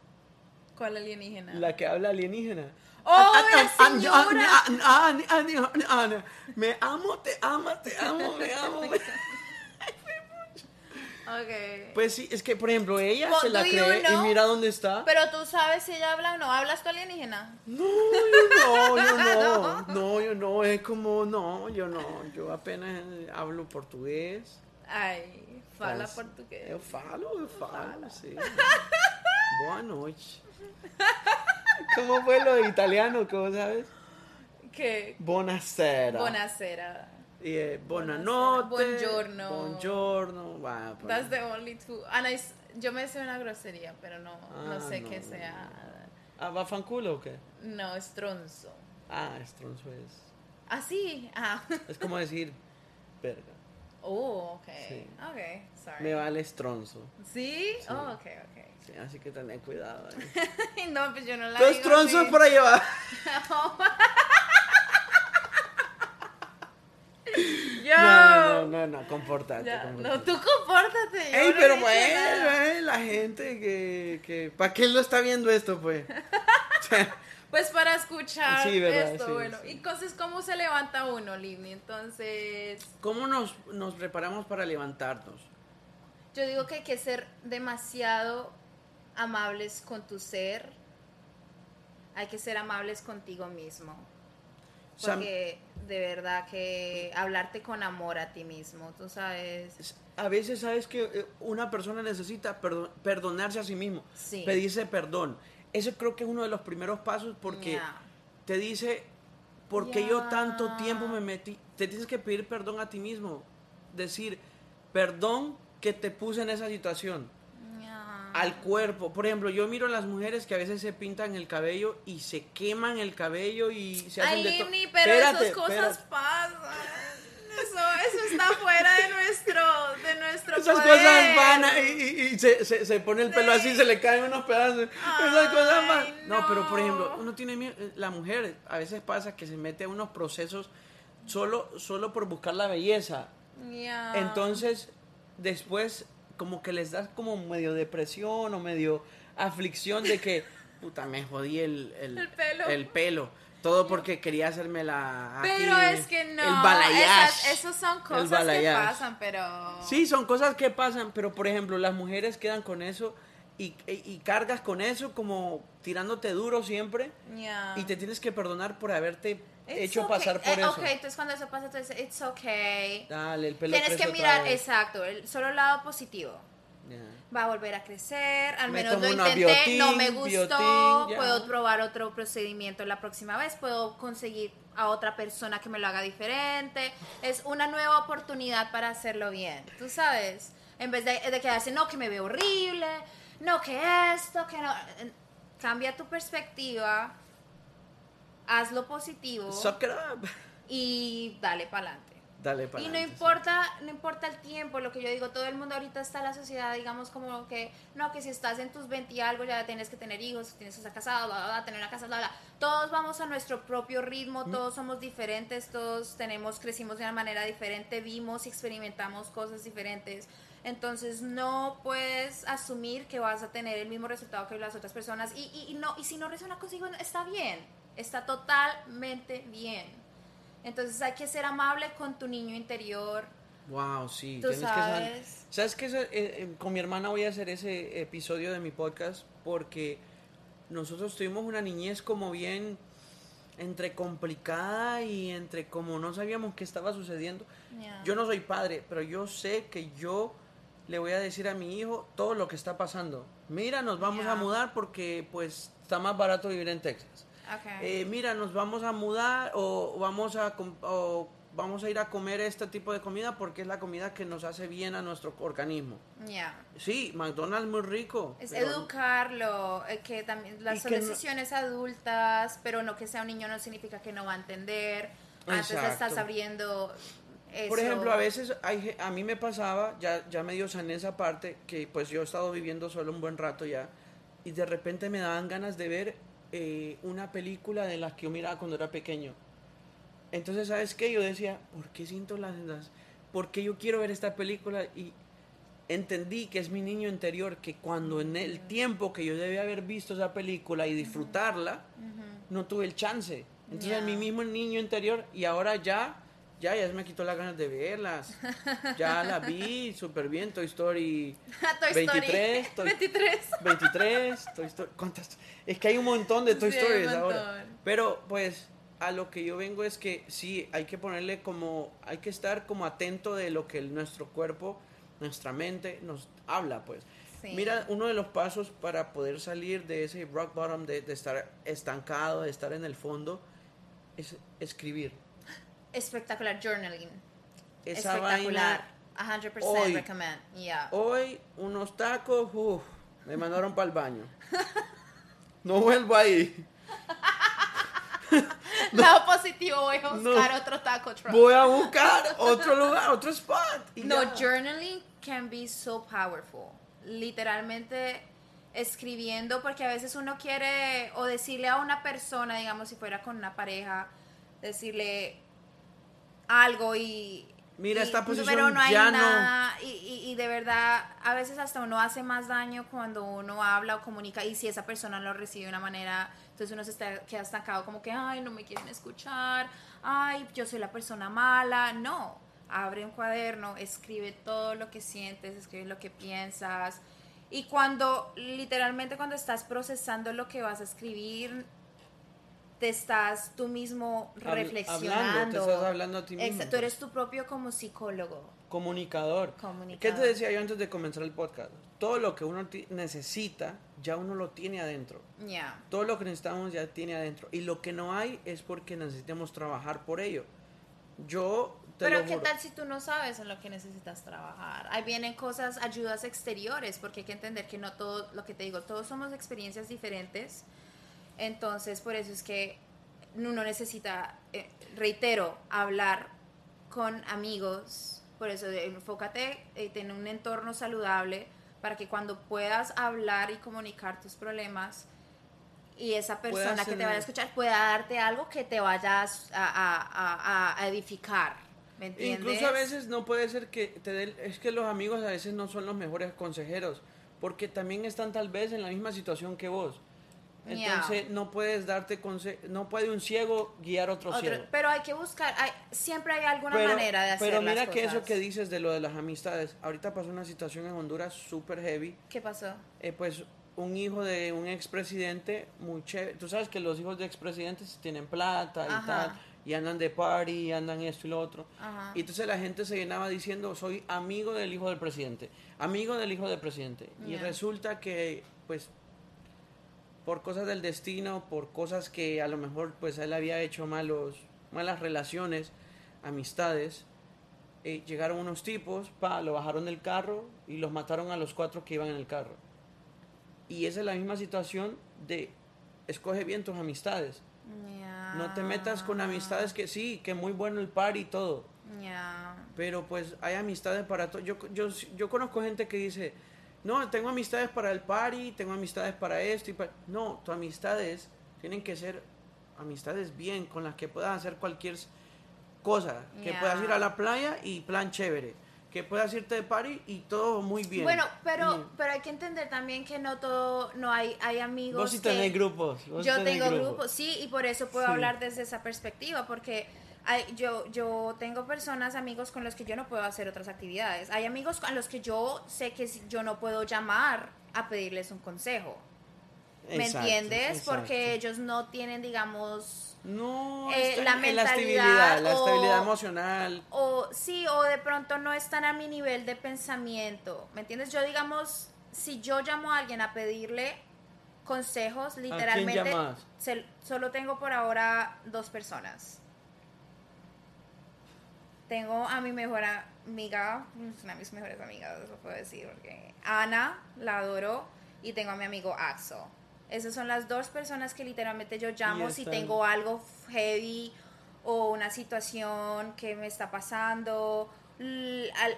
¿Cuál alienígena? La que habla alienígena. ¡Oh, la señora! Me amo, te amo, te amo, me amo. me- Ok. Pues sí, es que por ejemplo ella Well, se la cree y mira dónde está. Pero tú sabes si ella habla o no. ¿Hablas tu alienígena? No, yo no, yo no, no, yo no, es como, no, yo no, yo apenas hablo portugués. Ay, fala Mas portugués. Eu falo, eu falo, sim. Boa noite. ¿Cómo fue lo italiano? ¿Cómo sabes? ¿Qué? Buonasera. Buonasera. Y eh, Buonasera. buonanotte. Buongiorno. Buongiorno. pues. That's the only two. Ana, es- yo me sé una grosería, pero no, no Ah, sé no, qué no, sea. Ah, ¿va fanculo o qué? No, es tronzo. Ah, estronzo es. ¿Ah, sí? Ah. Es como decir, verga. Oh, ok. Sí. Ok, sorry. Me vale estronzo. ¿Sí? Sí. Oh, ok, ok. Sí, así que ten cuidado. ahí. no, pues yo no la Dos digo tronzos así. por ahí va. Yo. No, no, no, no, compórtate. Ya, compórtate. no, tú compórtate. Ey, no pero bueno, eh, la gente que, que... ¿Para qué lo está viendo esto, pues? O sea, Pues para escuchar Sí, verdad, esto, sí, bueno. sí. Y entonces, ¿cómo se levanta uno, Livni? Entonces, ¿Cómo nos, nos preparamos para levantarnos? yo digo que hay que ser demasiado amables con tu ser. Hay que ser amables contigo mismo. O sea, Porque de verdad que hablarte con amor a ti mismo, tú sabes. a veces sabes que eh, una persona necesita perdo- perdonarse a sí mismo, Sí. pedirse perdón. Eso creo que es uno de los primeros pasos porque te dice, ¿por qué yo tanto tiempo me metí? Te tienes que pedir perdón a ti mismo. Decir, perdón que te puse en esa situación. Al cuerpo. Por ejemplo, yo miro a las mujeres que a veces se pintan el cabello y se queman el cabello y se hacen Ay, de todo. Pero Espérate, esas cosas espérate. pasan. Eso, eso está fuera de nuestro, Esas poder. cosas van y, y- y se, se, se pone el pelo así, se le caen unos pedazos. Esas cosas van. No, pero por ejemplo, uno tiene miedo. eh, La mujer a veces pasa que se mete a unos procesos solo, solo por buscar la belleza. Entonces, después, como que les das como medio depresión o medio aflicción de que, puta, me jodí el, el, El pelo. el pelo. Todo porque quería hacerme la. Pero es que no. El balayage. Esas, esos son cosas que pasan, pero. Sí, son cosas que pasan, pero por ejemplo, las mujeres quedan con eso y, y- cargas con eso como tirándote duro siempre Ya. y te tienes que perdonar por haberte It's hecho okay. pasar por Eh, eso. Ok, entonces cuando eso pasa, tú dices, it's okay. Dale, el pelo Tienes que mirar, exacto, el solo lado positivo. Va a volver a crecer, al Me menos lo intenté, no me gustó, puedo probar otro procedimiento la próxima vez, puedo conseguir a otra persona que me lo haga diferente, es una nueva oportunidad para hacerlo bien, tú sabes, en vez de, de quedarse, no, que me veo horrible, no, que esto, que no, cambia tu perspectiva, haz lo positivo Suck it up. y dale para adelante. Dale para Y no importa, no importa el tiempo, lo que yo digo, todo el mundo ahorita está en la sociedad, digamos como que, no, que si estás en tus 20 y algo ya tienes que tener hijos, tienes que estar casado, bla, bla, bla, tener una casa, bla, bla. Todos vamos a nuestro propio ritmo, todos somos diferentes, todos tenemos, crecimos de una manera diferente, vimos y experimentamos cosas diferentes. Entonces no puedes asumir que vas a tener el mismo resultado que las otras personas y, y- y no, y si no resuena consigo, está bien, está totalmente bien. Entonces hay que ser amable con tu niño interior. Wow, sí. Tú tienes que saber- sabes. ¿Sabes qué? Eh, eh, con mi hermana voy a hacer ese episodio de mi podcast porque nosotros tuvimos una niñez como bien entre complicada y entre como no sabíamos qué estaba sucediendo. Yo no soy padre, pero yo sé que yo le voy a decir a mi hijo todo lo que está pasando. Mira, nos vamos a mudar porque pues está más barato vivir en Texas. Ok. Eh, mira, nos vamos a mudar o vamos a o vamos a ir a comer este tipo de comida porque es la comida que nos hace bien a nuestro organismo. Ya. Sí, McDonald's muy rico. Es pero- educarlo, eh, que también las son no- decisiones adultas, pero no que sea un niño no significa que no va a entender. Antes le estás Exacto. abriendo eso. Por ejemplo, a veces hay, a mí me pasaba, ya, ya medio sané esa parte, que pues yo he estado viviendo solo un buen rato ya, y de repente me daban ganas de ver eh, una película de las que yo miraba cuando era pequeño. Entonces, ¿sabes qué? Yo decía, ¿por qué siento las... las ¿Por qué yo quiero ver esta película? Y entendí que es mi niño interior, que cuando en el tiempo que yo debía haber visto esa película y disfrutarla, no tuve el chance. Entonces Ya. mi mismo niño interior y ahora ya, ya, ya se me quitó las ganas de verlas. Ya la vi súper bien, Toy Story Toy 23, Story. Toy- 23. 23, Toy Story, ¿cuántas? Es que hay un montón de Toy Sí, Stories ahora. Pero pues a lo que yo vengo es que sí, hay que ponerle como, hay que estar como atento de lo que nuestro cuerpo, nuestra mente nos habla, pues. Sí. Mira, uno de los pasos para poder salir de ese rock bottom, de, de estar estancado, de estar en el fondo, es escribir. Espectacular journaling. Esa Espectacular. vaina, 100% hoy. recommend. Yeah. hoy unos tacos, uf, me mandaron para el baño. No vuelvo ahí. Lado positivo, voy a No. buscar otro taco truck. Voy a buscar otro lugar, otro spot. No, ya. journaling can be so powerful. Literalmente escribiendo, porque a veces uno quiere o decirle a una persona, digamos, si fuera con una pareja, decirle algo y... Mira, y- esta posición pero no hay ya no- nada, y, y- y de verdad, a veces hasta uno hace más daño cuando uno habla o comunica y si esa persona lo recibe de una manera, entonces uno se está, queda estancado como que, ay, no me quieren escuchar, ay, yo soy la persona mala, no, abre un cuaderno, escribe todo lo que sientes, escribe lo que piensas. Y cuando, literalmente cuando estás procesando lo que vas a escribir, te estás tú mismo Habl- reflexionando. hablando, te estás hablando a ti mismo, Exacto, tú pues. eres tu propio como psicólogo. Comunicador. Comunicador. ¿Qué te decía yo antes de comenzar el podcast? Todo lo que uno necesita, ya uno lo tiene adentro. Ya. Todo lo que necesitamos ya tiene adentro. Y lo que no hay es porque necesitamos trabajar por ello. Yo te Pero lo qué juro. tal si tú no sabes en lo que necesitas trabajar. Ahí vienen cosas, ayudas exteriores, porque hay que entender que no todo, lo que te digo, todos somos experiencias diferentes. Entonces, por eso es que uno necesita, eh, reitero, hablar con amigos. Por eso, eh, enfócate en tener un entorno saludable para que cuando puedas hablar y comunicar tus problemas y esa persona que te vaya a escuchar pueda darte algo que te vayas a, a- a- a- a edificar. ¿Me entiendes? Incluso a veces no puede ser que te den, es que los amigos a veces no son los mejores consejeros, porque también están tal vez en la misma situación que vos. Entonces no puedes darte no puede un ciego guiar a otro, Otro- ciego. pero hay que buscar, hay- siempre hay alguna Pero, manera de hacer pero las mira que eso cosas. que dices de lo de las amistades, ahorita pasó una situación en Honduras súper heavy, ¿Qué pasó? eh, pues un hijo de un expresidente muy chévere, tú sabes que los hijos de expresidentes tienen plata y Ajá. tal, y andan de party, y andan esto y lo otro. Ajá. Y entonces la gente se llenaba diciendo, soy amigo del hijo del presidente, amigo del hijo del presidente. Y Ya. resulta que, pues, por cosas del destino, por cosas que a lo mejor, pues, él había hecho malos, malas relaciones, amistades, eh, llegaron unos tipos, pa, lo bajaron del carro y los mataron a los cuatro que iban en el carro. Y esa es la misma situación de, escoge bien tus amistades. Ya. No te metas con amistades que sí, que muy bueno el par y todo. Ya. Pero pues hay amistades para todo. Yo, yo, yo conozco gente que dice, no, tengo amistades para el party, tengo amistades para esto y para... No, tus amistades tienen que ser amistades bien, con las que puedas hacer cualquier cosa. Que puedas ir a la playa y plan chévere. Que puedas irte de party y todo muy bien. Bueno, pero, pero hay que entender también que no todo, no hay, hay amigos vos sí que- tenés grupos. vos Yo tenés tengo grupos, sí, y por eso puedo Sí. hablar desde esa perspectiva, porque hay, yo, yo tengo personas, amigos con los que yo no puedo hacer otras actividades. Hay amigos a los que yo sé que yo no puedo llamar a pedirles un consejo. ¿Me Exacto, entiendes? exacto. Porque ellos no tienen, digamos, No, Eh, la en la mentalidad estabilidad, la o- estabilidad emocional. o sí, o de pronto no están a mi nivel de pensamiento. ¿Me entiendes? Yo, digamos, si yo llamo a alguien a pedirle consejos, literalmente, se- solo tengo por ahora dos personas. Tengo a mi mejor amiga, es una de mis mejores amigas, eso puedo decir, porque Ana, la adoro, y tengo a mi amigo Axel. Esas son las dos personas que literalmente yo llamo si tengo algo heavy o una situación que me está pasando. al-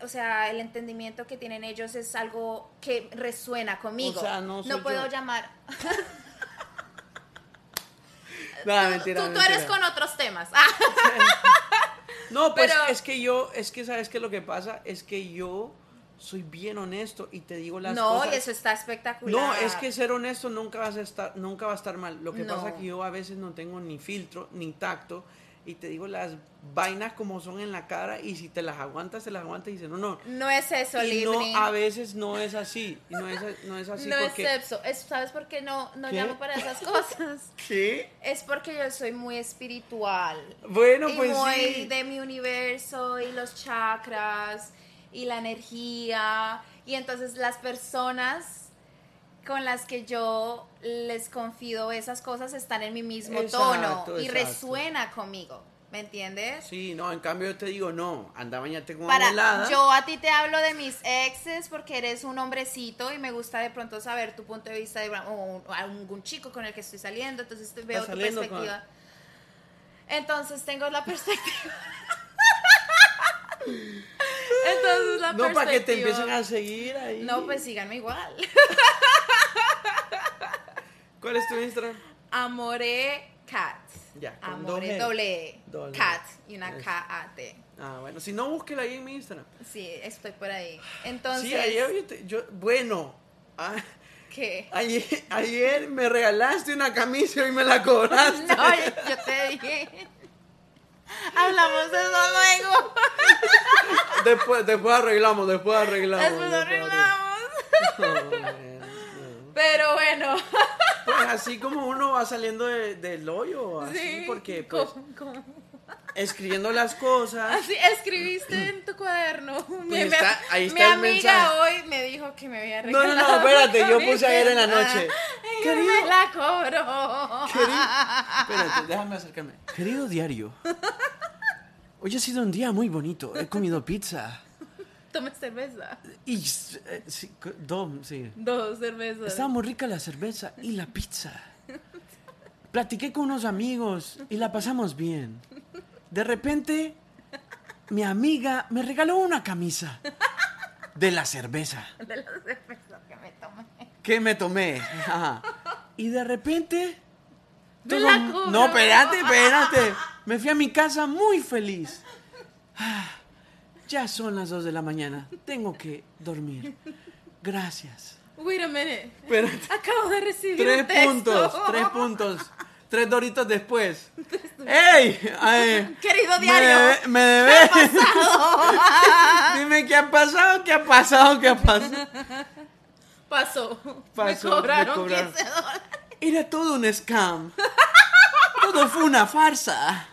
o sea, el entendimiento que tienen ellos es algo que resuena conmigo. O sea, no soy puedo yo. llamar. Nada, mentira, tú, tú mentira. eres con otros temas. No, pues Pero- es que yo, es que sabes que lo que pasa es que yo soy bien honesto y te digo las no, cosas. y eso está espectacular. No, es que ser honesto nunca vas a estar, nunca va a estar mal. Lo que No. pasa es que yo a veces no tengo ni filtro ni tacto y te digo las vainas como son en la cara y si te las aguantas, te las aguantas y dices, no, no. No es eso, Y no, a veces no es así. No es, no es así no porque... es eso. Es- ¿Sabes por qué no, no ¿Qué? llamo para esas cosas? ¿Qué? Es porque yo soy muy espiritual. Bueno, y pues muy sí. de mi universo y los chakras y la energía. Y entonces las personas con las que yo les confido esas cosas están en mi mismo Exacto, tono y exacto. resuena conmigo. ¿Me entiendes? Sí, no, en cambio yo te digo, no, anda bañate con Para, agua helada. yo a ti te hablo de mis exes porque eres un hombrecito y me gusta de pronto saber tu punto de vista de o algún chico con el que estoy saliendo, entonces veo tu con- perspectiva. Entonces tengo la perspectiva. entonces la no, para que te perspectiva- empiecen a seguir ahí. No, pues síganme igual. ¿Cuál es tu Instagram? Amore Cat. Ya, con Amore doble E. doble E. E. Cat y una. K-A-T. Ah, bueno, si no, búsquela ahí en mi Instagram. Sí, estoy por ahí. Entonces, Sí, ayer yo, te- yo- bueno, ah, ¿qué? ayer, ayer me regalaste una camisa y me la cobraste. No, yo, te dije. Hablamos de eso luego. Después, después arreglamos, después arreglamos. Después después arreglamos. man. Pero bueno. Así como uno va saliendo de- del hoyo, así, Sí. porque pues ¿Cómo- cómo? escribiendo las cosas. Así escribiste en tu cuaderno. Mi, Pues está- ahí está mi el amiga mensaje. hoy me dijo que me había No, no, regalado. no, espérate, yo mi puse ayer en la noche. Querido- me la cobró. Espérate, déjame acercarme. Querido diario, hoy ha sido un día muy bonito. He comido pizza. Tome cerveza. Y eh, sí, dom, sí. Dos cervezas. Estaba muy rica la cerveza y la pizza. Platiqué con unos amigos y la pasamos bien. De repente, mi amiga me regaló una camisa de la cerveza De la cerveza que me tomé. que me tomé. Ajá. Y de repente... Todo- la no, espérate, espérate. Me fui a mi casa muy feliz. Ya son las 2 de la mañana. Tengo que dormir. Gracias. Wait a minute. Espérate. Acabo de recibir Tres un texto. puntos, tres puntos. Tres doritos después. ¡Ey! Ay, Querido me diario. debe- Me debe. Dime qué ha pasado, qué ha pasado, qué ha pasado. Pasó. Pasó, me cobraron, me cobraron. 15 dólares. Era todo un scam. Todo fue una farsa.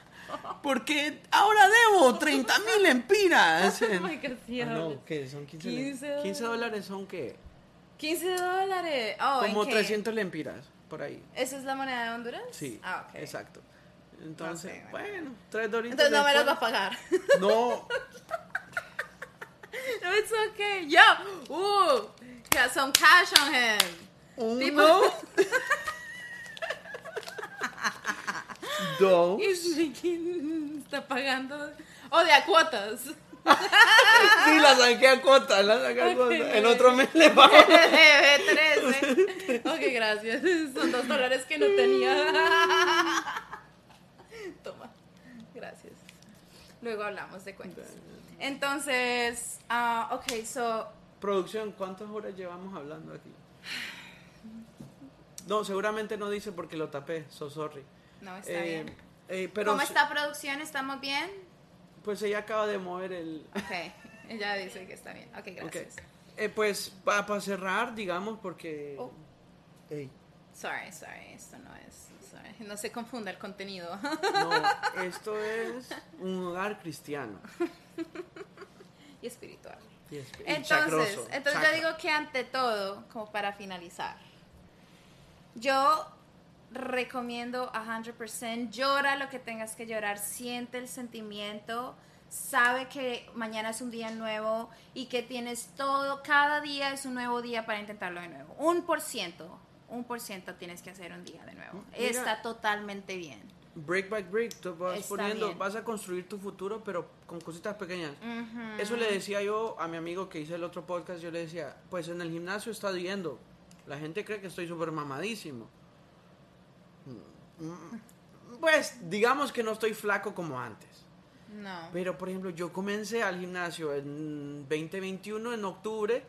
Porque ahora debo 30 mil empiras. Oh my God, Ah, no. ¿qué? ¿Son 15, 15 le- 15 dólares? ¿Son qué? 15 dólares. Oh, ¿en Como qué? 300 lempiras, por ahí. ¿Esa es la moneda de Honduras? Sí, Ah, ok. exacto. Entonces, No sé, bueno. bueno, tres doritos Entonces no me los va después. a pagar. No, no, it's okay. Yo, ooh, got some cash on him. uno, Tipo- dos. He's making- está pagando. Oh, de a cuotas. Sí, la saqué a cuota, la saqué a Ok. cuota. En otro mes le pago. Debe 13. Ok, gracias. Son dos dólares que no tenía. Toma. Gracias. Luego hablamos de cuentas. Entonces, ah, ok, so. Producción, ¿cuántas horas llevamos hablando aquí? No, seguramente no dice porque lo tapé, so sorry. No, está Eh, bien. eh, pero ¿Cómo está producción? ¿Estamos bien? Pues ella acaba de mover el... Ok, ella dice que está bien. Ok, gracias. Eh, pues para cerrar, digamos, porque... Oh. Ey, Sorry, sorry, esto no es. sorry, No se confunda el contenido. no, esto es un hogar cristiano. y espiritual. Y es- y Entonces, chacroso, entonces chacra. yo digo que ante todo, como para finalizar, yo recomiendo 100%. Llora lo que tengas que llorar, siente el sentimiento, sabe que mañana es un día nuevo y que tienes todo, cada día es un nuevo día para intentarlo de nuevo. Un por ciento, un por ciento tienes que hacer un día de nuevo. Mira. Está totalmente bien. Break by break, tú vas Está poniendo, bien. vas a construir tu futuro, pero con cositas pequeñas. Eso le decía yo a mi amigo que hice el otro podcast, yo le decía, pues en el gimnasio está viendo, la gente cree que estoy súper mamadísimo. Pues digamos que no estoy flaco como antes. No. Pero, por ejemplo, yo comencé al gimnasio en 2021, en octubre,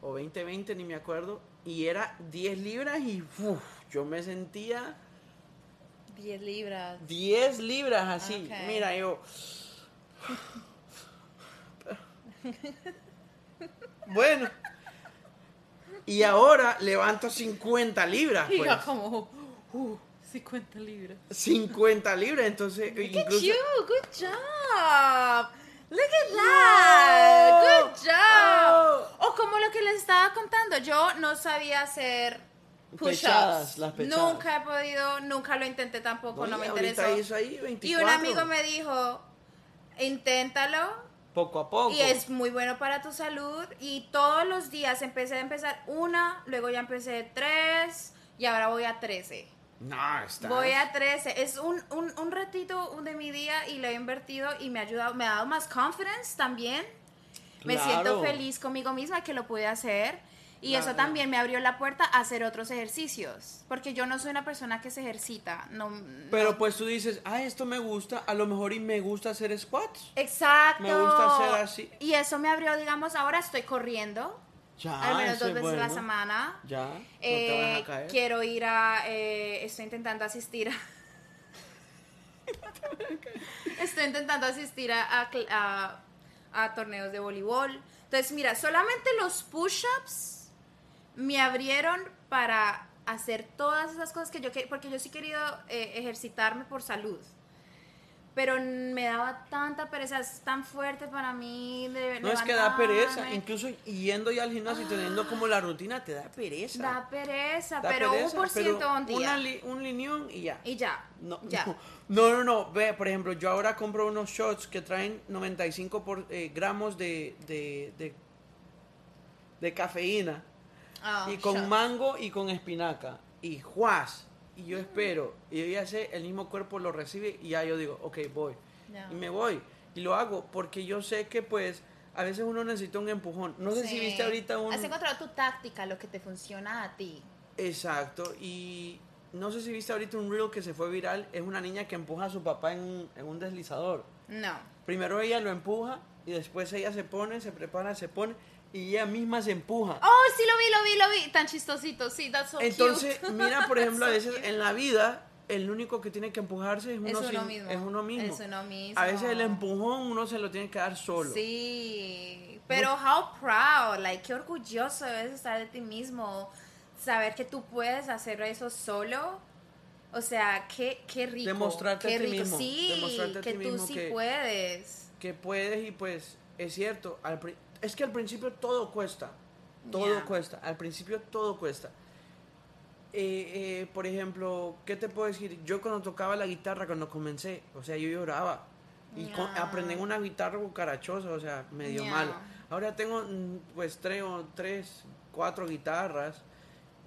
o 2020, ni me acuerdo, y era 10 libras y uf, yo me sentía 10 libras. 10 libras así. Mira, yo... bueno. Y ahora levanto 50 libras, Y pues. yo como, uh, 50 libras. 50 libras, entonces Look at incluso... you, good job. Look at that, good job. Oh. O como lo que les estaba contando, yo no sabía hacer push-ups. Nunca he podido, nunca lo intenté tampoco, no, me interesó. Y 24. un amigo me dijo, inténtalo, Poco a poco. y es muy bueno para tu salud. Y todos los días empecé a empezar una, luego ya empecé tres, y ahora voy a 13. No, está. Voy a 13. Es un, un, un ratito de mi día y lo he invertido y me ha ayudado, me ha dado más confidence también. Me Claro. siento feliz conmigo misma que lo pude hacer. Y eso también me abrió la puerta a hacer otros ejercicios. Porque yo no soy una persona que se ejercita. No, Pero no- pues tú dices, ah, esto me gusta, a lo mejor y me gusta hacer squats. Exacto. me gusta hacer así. Y eso me abrió, digamos, ahora estoy corriendo. Ya, al menos dos es veces a la semana. Ya, no Eh, te vas a caer. quiero ir a. eh, estoy intentando asistir a. estoy intentando asistir a, a a- a torneos de voleibol. Entonces, mira, solamente los push-ups me abrieron para hacer todas esas cosas que yo quería. Porque yo sí he querido eh, ejercitarme por salud. Pero me daba tanta pereza, es tan fuerte para mí. De No es que da pereza, incluso yendo ya al gimnasio y teniendo como la rutina, te da pereza. Da pereza, Da pero pereza, un por ciento un día. li- un lineón y ya. Y ya. No, ya. no, no, no, no. Ve, por ejemplo, yo ahora compro unos shots que traen 95 por, eh, gramos de, de, de, de cafeína. Ah, y con mango y con espinaca. Y juaz. Y yo espero. Y ya sé, el mismo cuerpo lo recibe y ya yo digo, ok, voy. Y me voy. Y lo hago porque yo sé que pues a veces uno necesita un empujón. No sé si Sí. viste ahorita un... Has encontrado tu táctica, lo que te funciona a ti. Exacto. Y no sé si viste ahorita un reel que se fue viral. Es una niña que empuja a su papá en en un deslizador. No. Primero ella lo empuja y después ella se pone, se prepara, se pone y ella misma se empuja. Oh, sí lo vi, lo vi, lo vi. Tan chistosito, sí, that's so Entonces, cute. mira, por ejemplo, a veces en la vida, el único que tiene que empujarse es uno, Es uno sin- mismo. es uno mismo. Es uno mismo. A veces el empujón uno se lo tiene que dar solo. Sí, pero how proud, like, qué orgulloso debes estar de ti mismo. Saber que tú puedes hacer eso solo. O sea, qué, qué rico. Demostrarte qué a ti rico. mismo, Sí, demostrarte a que ti tú mismo sí que- puedes. Que puedes y pues es cierto. al pri- es que al principio todo cuesta. Todo cuesta. Al principio todo cuesta. Eh, eh, por ejemplo, ¿qué te puedo decir? Yo cuando tocaba la guitarra, cuando comencé, o sea, yo lloraba. Y con- aprendí en una guitarra cucarachosa, o sea, medio Ya. malo. Ahora tengo mm, pues tres, o tres, cuatro guitarras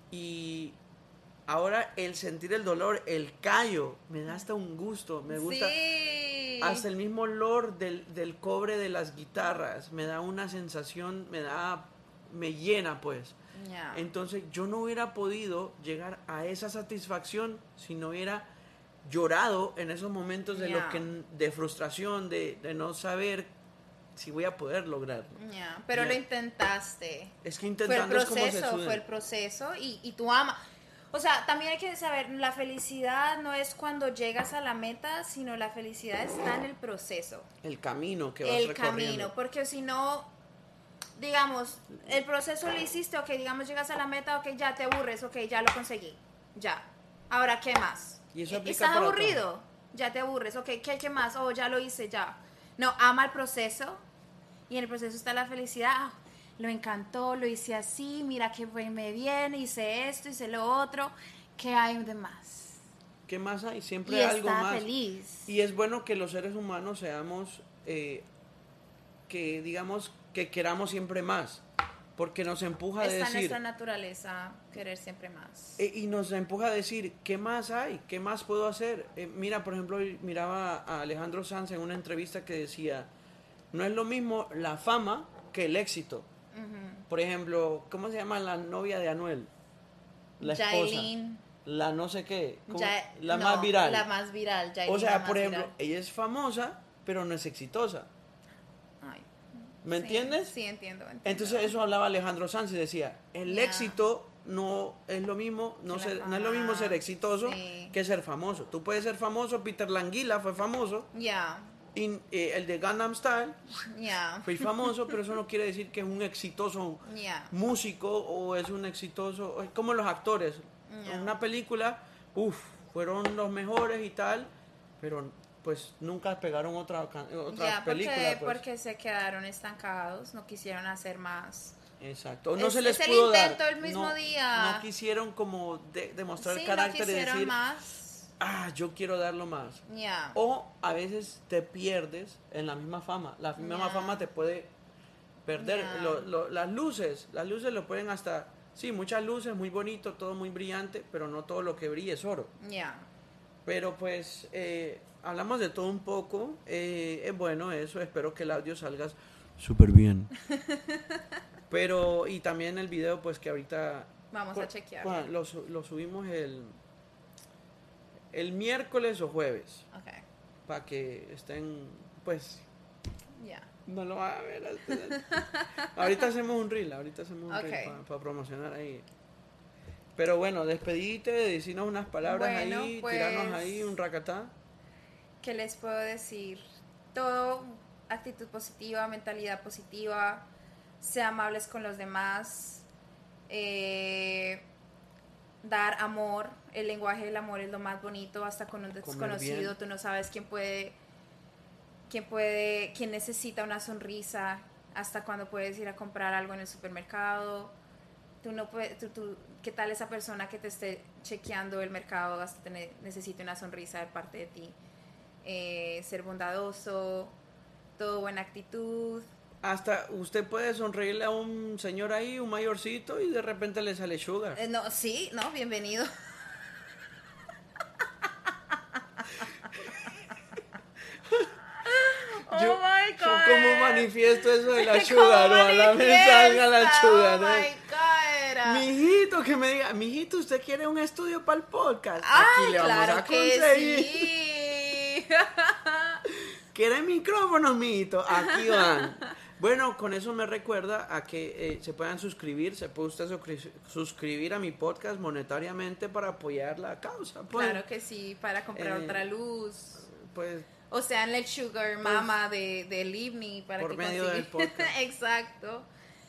y ahora el sentir el dolor, el callo, me da hasta un gusto, me gusta Sí. hasta el mismo olor del, del cobre de las guitarras, me da una sensación, me da, me llena pues. Ya. Entonces yo no hubiera podido llegar a esa satisfacción si no hubiera llorado en esos momentos de, lo que, de frustración, de, de no saber si voy a poder lograrlo. Ya, Pero lo intentaste. Es que Fue el intentando es como se proceso, fue el proceso y, y tú amas. O sea, también hay que saber, la felicidad no es cuando llegas a la meta, sino la felicidad está en el proceso, El camino que vas el camino, porque si no, digamos, el proceso lo hiciste, ok, digamos, llegas a la meta, ok, ya te aburres, ok, ya lo conseguí, ya. Ahora, ¿qué más? Y eso aplica ¿Estás todo. aburrido? Ya te aburres, ok, ¿qué, qué más? Oh, ya lo hice, ya. No, ama el proceso y en el proceso está la felicidad. Lo encantó, lo hice así, mira que me viene, hice esto, hice lo otro. ¿Qué hay de más? ¿Qué más hay? Siempre Y hay algo más. feliz. Y es bueno que los seres humanos seamos, eh, que digamos, que queramos siempre más, porque nos empuja a Está en decir, nuestra naturaleza querer siempre más. eh, y nos empuja a decir, ¿qué más hay? ¿Qué más puedo hacer? Eh, mira, por ejemplo, miraba a Alejandro Sanz en una entrevista que decía, no es lo mismo la fama que el éxito. Por ejemplo, ¿cómo se llama la novia de Anuel? La esposa. La no sé qué. la no, más viral. La más viral. Yailin, o sea, por ejemplo, viral. ella es famosa, pero no es exitosa. Ay, ¿Me sí, entiendes? Sí, entiendo. entiendo. Entonces eso hablaba Alejandro Sanz y decía, el éxito no es lo mismo, no, ser- no es lo mismo ser exitoso sí. que ser famoso. Tú puedes ser famoso, Peter Languila fue famoso, Ya, y, eh, el de Gangnam Style fue famoso, pero eso no quiere decir que es un exitoso músico o es un exitoso, es como los actores. En una película, uff, fueron los mejores y tal, pero pues nunca pegaron otra, otra película. porque, pues. porque se quedaron estancados, no quisieron hacer más. Exacto. No Es- se les es el pudo dar. intento el mismo no, día. No quisieron como de- demostrar sí, el no carácter y decir, más. Ah, yo quiero darlo más. Ya. O a veces te pierdes en la misma fama. La misma fama te puede perder. Ya. Lo- lo- las luces, las luces lo pueden hasta, sí, muchas luces, muy bonito, todo muy brillante, pero no todo lo que brilla es oro. Ya. Pero pues eh, hablamos de todo un poco. Eh, es bueno eso, espero que el audio salga súper bien. Pero, y también el video, pues que ahorita... Vamos a chequear. lo subimos el, el miércoles o jueves, Ok, para que estén, pues, ya. no lo van a ver. ahorita hacemos un reel, ahorita hacemos un Ok. reel para promocionar ahí. Pero bueno, despedite, decirnos unas palabras Bueno, ahí, pues- tirarnos ahí un racatá. ¿Qué les puedo decir? Todo, actitud positiva, mentalidad positiva, sea amables con los demás, eh, dar amor, el lenguaje del amor es lo más bonito, hasta con un desconocido, tú no sabes quién puede, quién puede, quién necesita una sonrisa, hasta cuando puedes ir a comprar algo en el supermercado, tú no puedes, tú, tú- ¿qué tal esa persona que te esté chequeando el mercado hasta tener, necesite una sonrisa de parte de ti? Eh, ser bondadoso, todo buena actitud. Hasta usted puede sonreírle a un señor ahí, un mayorcito, y de repente le sale sugar. Eh, no, sí, no, bienvenido. Yo- oh my yo como manifiesto eso de la ¿Cómo sugar, ojalá me salga la sugar. Oh ¿no? my God. Mijito, que me diga, mijito, ¿usted quiere un estudio para el podcast? Ay, Aquí le vamos claro a que conseguir. sí. ¿Quiere micrófonos, mijito? Aquí van. Bueno, con eso me recuerda a que eh, se puedan suscribir, se puede usted suscri- suscribir a mi podcast monetariamente para apoyar la causa. Pues, claro que sí, para comprar Eh, otra luz. pues O sea, en el Sugar Mama de, del Livni para por que medio del podcast. Exacto.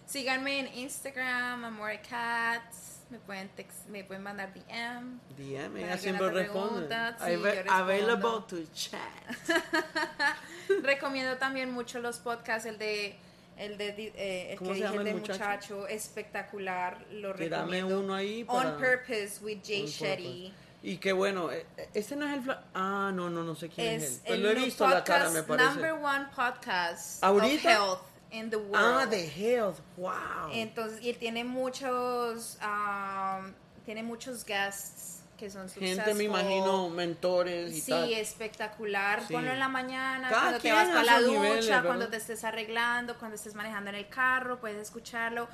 Síganme en Instagram, Amore Cats. Me pueden, tex- me pueden mandar DM. DM, ella siempre responde. sí. Available to chat. Recomiendo también mucho los podcasts, el de el de eh, el ¿Cómo que dije, el de muchacho? muchacho, espectacular, lo recomiendo. uno ahí On Purpose with Jay Shetty. Y qué bueno, eh, eh, este no es el... fla- Ah, no, no, no sé quién es, Es él. Pues el lo he visto la cara, me parece. number one podcast ¿Ahorita? of health in the world. Ah, de Health, wow. Entonces, y él tiene muchos, um, tiene muchos guests que son Gente, me imagino, mentores y Sí, tal. espectacular. Sí. Ponlo en la mañana, Cada cuando te vas para la ducha, niveles, cuando te estés arreglando, cuando estés manejando en el carro, puedes escucharlo.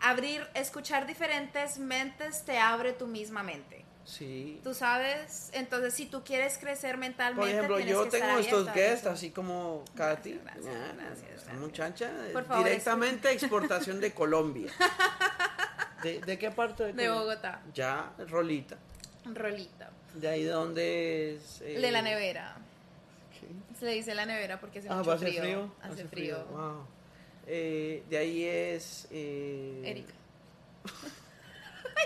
Abrir, escuchar diferentes mentes te abre tu misma mente. Sí. Tú sabes, entonces si tú quieres crecer mentalmente, Por ejemplo, tienes yo que estar tengo estos guests, así como Katy. Gracias, Ah, gracias, esta gracias. muchacha, Por favor, directamente exportación de Colombia. ¿De, de qué parte de De Colombia? Bogotá, Ya, Rolita. rolito. De ahí donde es. eh, De la nevera. ¿qué? Se le dice la nevera porque hace Ah, mucho va a hacer frío. frío. Hace frío. Wow. Eh, de ahí es. Eh, Erika.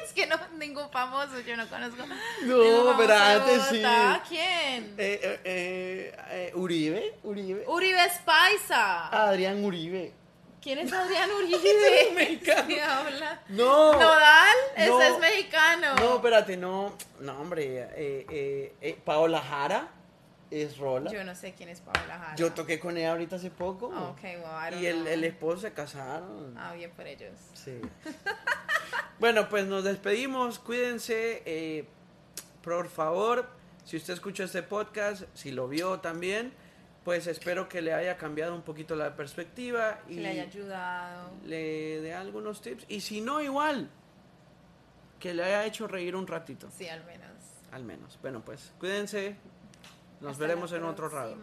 es que no, ningún famoso, yo no conozco. No, pero antes sí. ¿Quién? Eh, eh, eh, eh, Uribe. Uribe. Uribe Espaisa. Adrián Uribe. ¿Quién es Adrián Uribe? Mexicano. ¿Qué habla? No. ¿Nodal? Ese No. es mexicano. No, espérate, no. No, hombre. Eh, eh, Paola Jara es Rola. Yo no sé quién es Paola Jara. Yo toqué con ella ahorita hace poco. Ah, ok, well, I don't y el, know. el esposo se casaron. Ah, bien por ellos. Sí. bueno, pues nos despedimos. Cuídense. eh, por favor, si usted escuchó este podcast, si lo vio también, pues espero que le haya cambiado un poquito la perspectiva y Que le haya ayudado. le dé algunos tips. Y si no, igual, que le haya hecho reír un ratito, Sí, al menos. al menos. Bueno, pues cuídense. Nos Hasta veremos en otro rato.